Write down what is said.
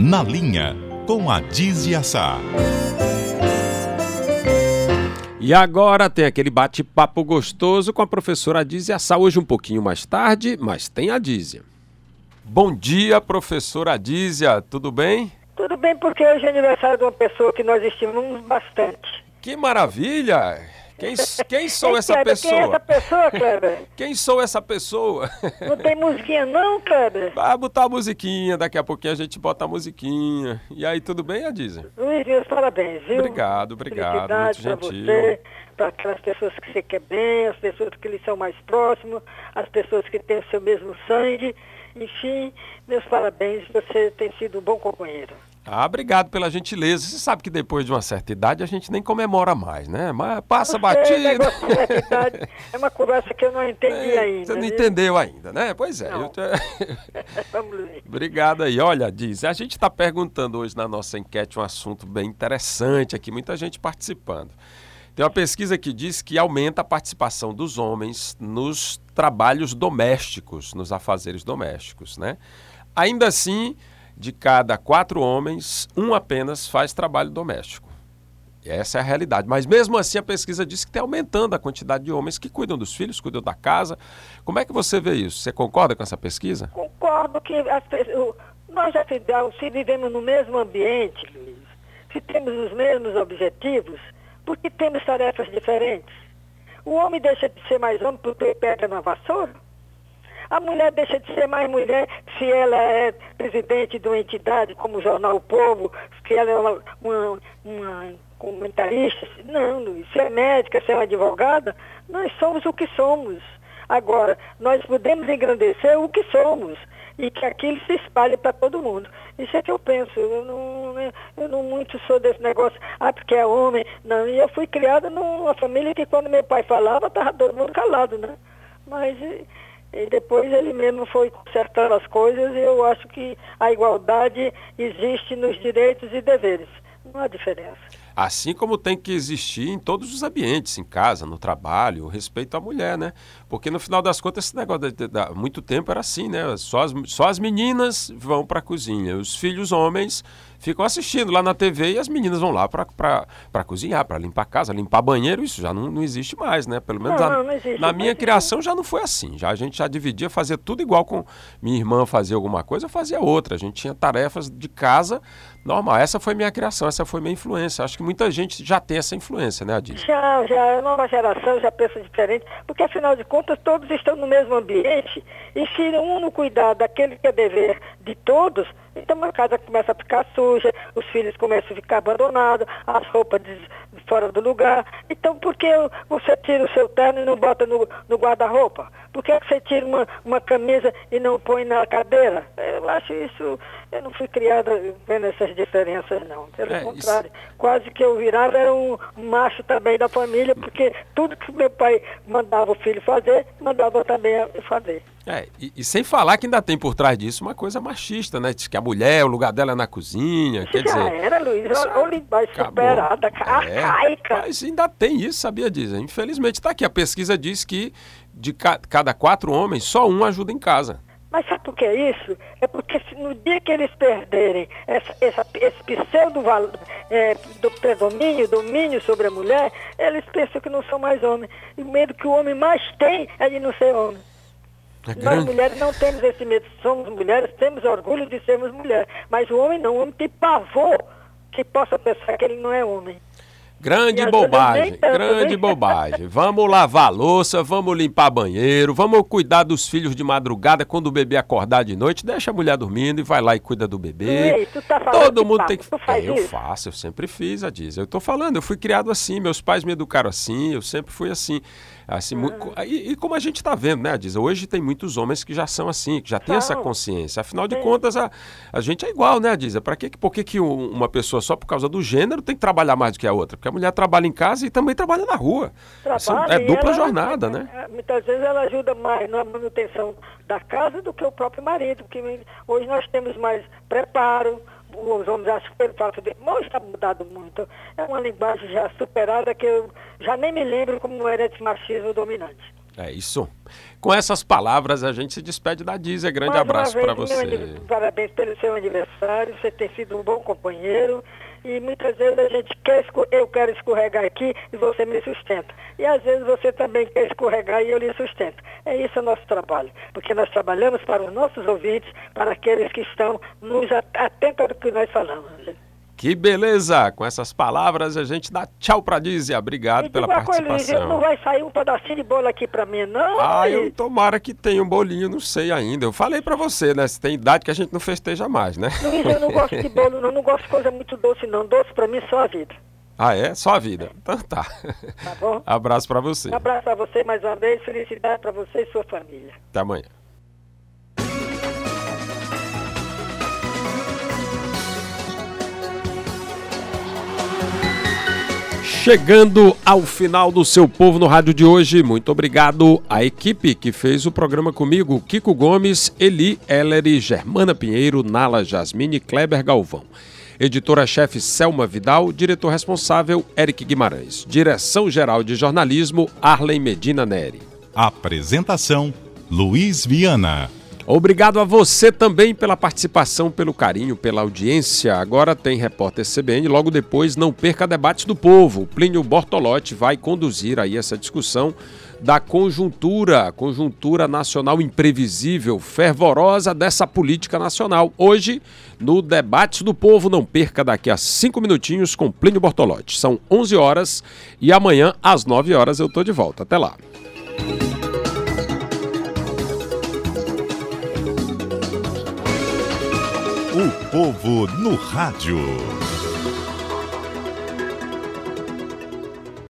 Na Linha, com a Dizia Sá. E agora tem aquele bate-papo gostoso com a professora Adízia Sá, hoje um pouquinho mais tarde, mas tem a Dízia. Bom dia, professora Adízia, tudo bem? Tudo bem, porque hoje é aniversário de uma pessoa que nós estimamos bastante. Que maravilha! Quem, quem sou Ei, essa Kleber, pessoa? Quem é essa pessoa, Kleber? Quem sou essa pessoa? Não tem musiquinha não, Kleber? Vai botar a musiquinha, daqui a pouquinho a gente bota a musiquinha. E aí, tudo bem, Adízia? Luiz, meus parabéns, viu? Obrigado, obrigado, muito Felicidade gentil. você, para aquelas pessoas que você quer bem, as pessoas que lhe são mais próximas, as pessoas que têm o seu mesmo sangue. Enfim, meus parabéns, você tem sido um bom companheiro. Ah, obrigado pela gentileza. Você sabe que depois de uma certa idade a gente nem comemora mais, né? Mas passa de verdade, é uma conversa que eu não entendi É, ainda. Você não viu? entendeu ainda, né? Pois é. Te- Vamos ver. Obrigado aí. Olha, diz, a gente está perguntando hoje na nossa enquete um assunto bem interessante aqui, muita gente participando. Tem uma pesquisa que diz que aumenta a participação dos homens nos trabalhos domésticos, nos afazeres domésticos, né? Ainda assim, de cada quatro homens, um apenas faz trabalho doméstico. Essa é a realidade. Mas mesmo assim, a pesquisa diz que está aumentando a quantidade de homens que cuidam dos filhos, cuidam da casa. Como é que você vê isso? Você concorda com essa pesquisa? Concordo que as nós já fizemos- se vivemos no mesmo ambiente, se temos os mesmos objetivos, porque temos tarefas diferentes. O homem deixa de ser mais homem porque pega na vassoura? A mulher deixa de ser mais mulher se ela é presidente de uma entidade como o Jornal O Povo, se ela é uma, uma, uma comentarista. Não, Luiz, se é médica, se é uma advogada, nós somos o que somos. Agora, nós podemos engrandecer o que somos e que aquilo se espalhe para todo mundo. Isso é que eu penso. Eu não, eu não muito sou desse negócio, ah, porque é homem. Não, e eu fui criada numa família que quando meu pai falava, estava todo mundo calado, né? Mas e, depois ele mesmo foi consertando as coisas e eu acho que a igualdade existe nos direitos e deveres. Não há diferença. Assim como tem que existir em todos os ambientes, em casa, no trabalho, o respeito à mulher, né? Porque no final das contas, esse negócio de, há muito tempo era assim, né? Só as, só as meninas vão para a cozinha, os filhos homens ficam assistindo lá na TV e as meninas vão lá para cozinhar, para limpar a casa, limpar banheiro, isso já não, não existe mais, né? Pelo menos Não, na, não, existe, na minha criação já não foi assim. Já a gente já dividia, fazia tudo igual com minha irmã fazia alguma coisa, eu fazia outra. A gente tinha tarefas de casa normal. Essa foi minha criação, essa foi minha influência. Acho que muita gente já tem essa influência, né, Adis? Já, já, a nova geração já pensa diferente, porque afinal de contas todos estão no mesmo ambiente e se um não cuidar daquele que é dever de todos, então a casa começa a ficar suja, os filhos começam a ficar abandonados, as roupas fora do lugar. Então por que você tira o seu terno e não bota no, no guarda-roupa? Por que você tira uma, uma camisa e não põe na cadeira? Eu acho isso, eu não fui criada vendo essas diferenças não. Pelo É, isso- contrário, quase que eu virava era um macho também da família, porque tudo que meu pai mandava o filho fazer, mandava também eu fazer. É, e, e sem falar que ainda tem por trás disso uma coisa machista, né? Diz que a mulher, o lugar dela é na cozinha, quer Já dizer... era, Luiz, isso olha superada, É, arcaica. mas ainda tem isso, sabia disso? Infelizmente está aqui. A pesquisa diz que de ca- cada quatro homens, só um ajuda em casa. Mas sabe por que é isso? É porque se no dia que eles perderem essa, essa, esse pseudo é, do predomínio, domínio sobre a mulher, eles pensam que não são mais homens. E o medo que o homem mais tem é de não ser homem. É Nós grande. mulheres não temos esse medo. Somos mulheres, temos orgulho de sermos mulheres. Mas o homem não. O homem tem pavor que possa pensar que ele não é homem. Grande bobagem, tanto, grande né? bobagem. Vamos lavar a louça, vamos limpar banheiro, vamos cuidar dos filhos de madrugada quando o bebê acordar de noite, deixa a mulher dormindo e vai lá e cuida do bebê. Ei, tu tá falando Todo mundo papo, tem que. É, eu faço, eu sempre fiz, a diz. Eu tô falando, eu fui criado assim, meus pais me educaram assim, eu sempre fui assim. assim Ah. e, e como a gente está vendo, né, Diz? Hoje tem muitos homens que já são assim, que já têm essa consciência. Afinal de Sim. contas, a, a gente é igual, né, Diz? Para que, por que, que um- uma pessoa só por causa do gênero tem que trabalhar mais do que a outra? Porque a mulher trabalha em casa e também trabalha na rua. Trabalha é dupla ela- jornada, né? é, Muitas vezes ela ajuda mais na manutenção da casa do que o próprio marido, porque hoje nós temos mais preparo, os homens acham que ele fala de hoje está mudado muito. É uma linguagem já superada que eu já nem me lembro como era esse machismo dominante. É isso. Com essas palavras, a gente se despede da Dízia. Grande Mais abraço para você. Parabéns pelo seu aniversário. Você tem sido um bom companheiro. E muitas vezes a gente quer, eu quero escorregar aqui e você me sustenta. E às vezes você também quer escorregar e eu lhe sustento. É isso o nosso trabalho. Porque nós trabalhamos para os nossos ouvintes, para aqueles que estão nos atentos ao que nós falamos. Que beleza! Com essas palavras a gente dá tchau pra Dízia. Obrigado pela participação. Coisa, não vai sair um pedacinho de bolo aqui pra mim, não? Ah, eu tomara que tenha um bolinho, não sei ainda. Eu falei pra você, né? Se tem idade que a gente não festeja mais, né? Luiz, eu não gosto de bolo, não. Não gosto de coisa muito doce, não. Doce pra mim só a vida. Ah, é? Só a vida. Então tá. Tá bom? Abraço pra você. Um abraço pra você mais uma vez. Felicidade pra você e sua família. Até amanhã. Chegando ao final do seu povo no rádio de hoje, muito obrigado à equipe que fez o programa comigo: Kiko Gomes, Eli Ellery, Germana Pinheiro, Nala Jasmine, Kleber Galvão. Editora-chefe Selma Vidal, diretor responsável Eric Guimarães. Direção-geral de jornalismo Arlen Medina Neri. Apresentação Luiz Viana. Obrigado a você também pela participação, pelo carinho, pela audiência. Agora tem repórter CBN, logo depois não perca debates do povo. Plínio Bortolotti vai conduzir aí essa discussão da conjuntura, conjuntura nacional imprevisível, fervorosa dessa política nacional. Hoje, no Debates do Povo, não perca daqui a cinco minutinhos com Plínio Bortolotti. São 11 horas e amanhã às 9 horas eu estou de volta. Até lá. O povo no rádio.